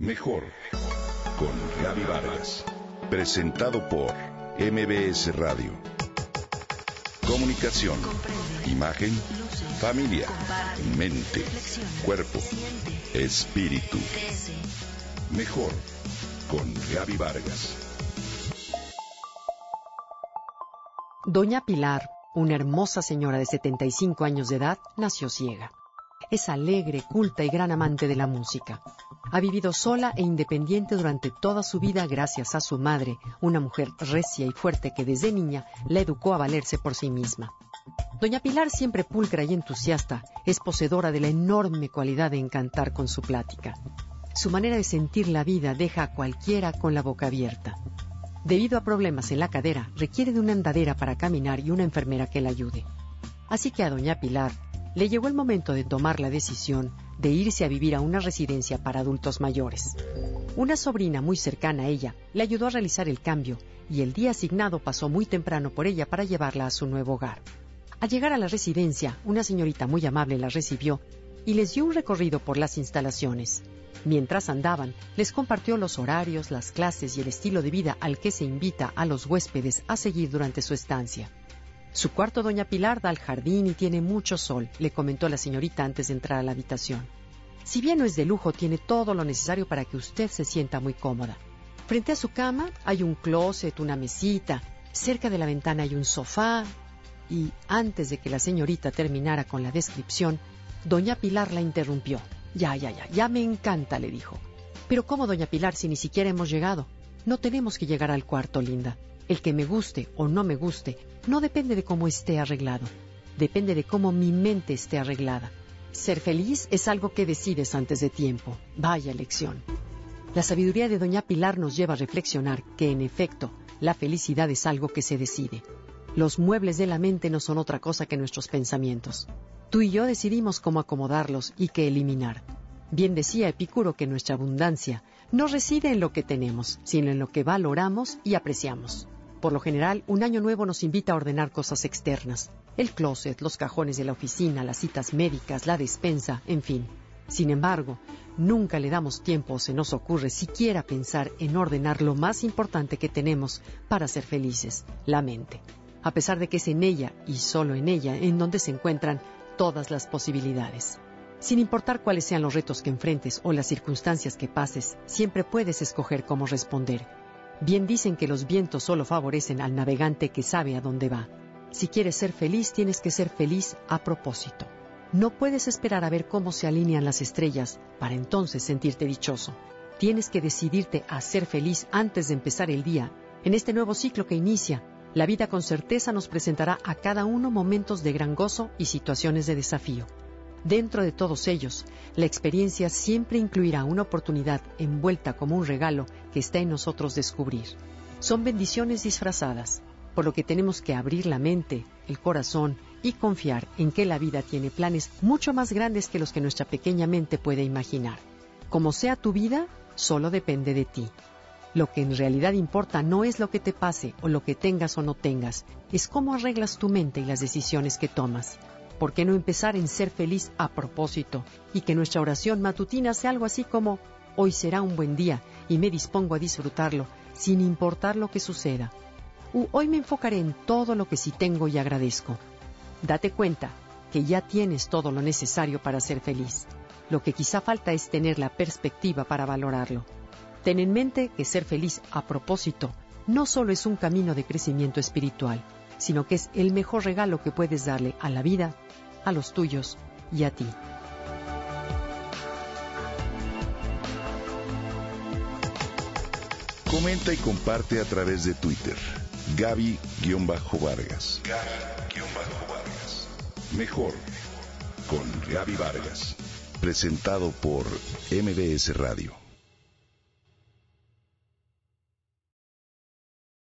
Mejor con Gaby Vargas. Presentado por MBS Radio. Comunicación, imagen, familia, mente, cuerpo, espíritu. Mejor con Gaby Vargas. Doña Pilar, una hermosa señora de 75 años de edad, nació ciega. Es alegre, culta y gran amante de la música. Ha vivido sola e independiente durante toda su vida gracias a su madre, una mujer recia y fuerte que desde niña la educó a valerse por sí misma. Doña Pilar, siempre pulcra y entusiasta, es poseedora de la enorme cualidad de encantar con su plática. Su manera de sentir la vida deja a cualquiera con la boca abierta. Debido a problemas en la cadera, requiere de una andadera para caminar y una enfermera que la ayude. Así que a Doña Pilar le llegó el momento de tomar la decisión de irse a vivir a una residencia para adultos mayores. Una sobrina muy cercana a ella le ayudó a realizar el cambio y el día asignado pasó muy temprano por ella para llevarla a su nuevo hogar. Al llegar a la residencia, una señorita muy amable la recibió y les dio un recorrido por las instalaciones. Mientras andaban, les compartió los horarios, las clases y el estilo de vida al que se invita a los huéspedes a seguir durante su estancia. Su cuarto, doña Pilar, da al jardín y tiene mucho sol, le comentó la señorita antes de entrar a la habitación. Si bien no es de lujo, tiene todo lo necesario para que usted se sienta muy cómoda. Frente a su cama hay un closet, una mesita, cerca de la ventana hay un sofá, y antes de que la señorita terminara con la descripción, doña Pilar la interrumpió. Ya, ya, ya, ya me encanta, le dijo. Pero ¿cómo, doña Pilar, si ni siquiera hemos llegado? No tenemos que llegar al cuarto, linda. El que me guste o no me guste no depende de cómo esté arreglado, depende de cómo mi mente esté arreglada. Ser feliz es algo que decides antes de tiempo. Vaya lección. La sabiduría de Doña Pilar nos lleva a reflexionar que, en efecto, la felicidad es algo que se decide. Los muebles de la mente no son otra cosa que nuestros pensamientos. Tú y yo decidimos cómo acomodarlos y qué eliminar. Bien decía Epicuro que nuestra abundancia no reside en lo que tenemos, sino en lo que valoramos y apreciamos. Por lo general, un año nuevo nos invita a ordenar cosas externas. El closet, los cajones de la oficina, las citas médicas, la despensa, en fin. Sin embargo, nunca le damos tiempo o se nos ocurre siquiera pensar en ordenar lo más importante que tenemos para ser felices, la mente. A pesar de que es en ella y solo en ella en donde se encuentran todas las posibilidades. Sin importar cuáles sean los retos que enfrentes o las circunstancias que pases, siempre puedes escoger cómo responder Bien dicen que los vientos solo favorecen al navegante que sabe a dónde va. Si quieres ser feliz, tienes que ser feliz a propósito. No puedes esperar a ver cómo se alinean las estrellas para entonces sentirte dichoso. Tienes que decidirte a ser feliz antes de empezar el día. En este nuevo ciclo que inicia, la vida con certeza nos presentará a cada uno momentos de gran gozo y situaciones de desafío. Dentro de todos ellos, la experiencia siempre incluirá una oportunidad envuelta como un regalo que está en nosotros descubrir. Son bendiciones disfrazadas, por lo que tenemos que abrir la mente, el corazón y confiar en que la vida tiene planes mucho más grandes que los que nuestra pequeña mente puede imaginar. Como sea tu vida, solo depende de ti. Lo que en realidad importa no es lo que te pase o lo que tengas o no tengas, es cómo arreglas tu mente y las decisiones que tomas. ¿Por qué no empezar en ser feliz a propósito y que nuestra oración matutina sea algo así como, hoy será un buen día y me dispongo a disfrutarlo, sin importar lo que suceda? U hoy me enfocaré en todo lo que sí tengo y agradezco. Date cuenta que ya tienes todo lo necesario para ser feliz. Lo que quizá falta es tener la perspectiva para valorarlo. Ten en mente que ser feliz a propósito no solo es un camino de crecimiento espiritual, sino que es el mejor regalo que puedes darle a la vida a los tuyos y a ti. Comenta y comparte a través de Twitter. Gaby-Vargas. Gaby-Vargas. Mejor con Gaby Vargas. Presentado por MBS Radio.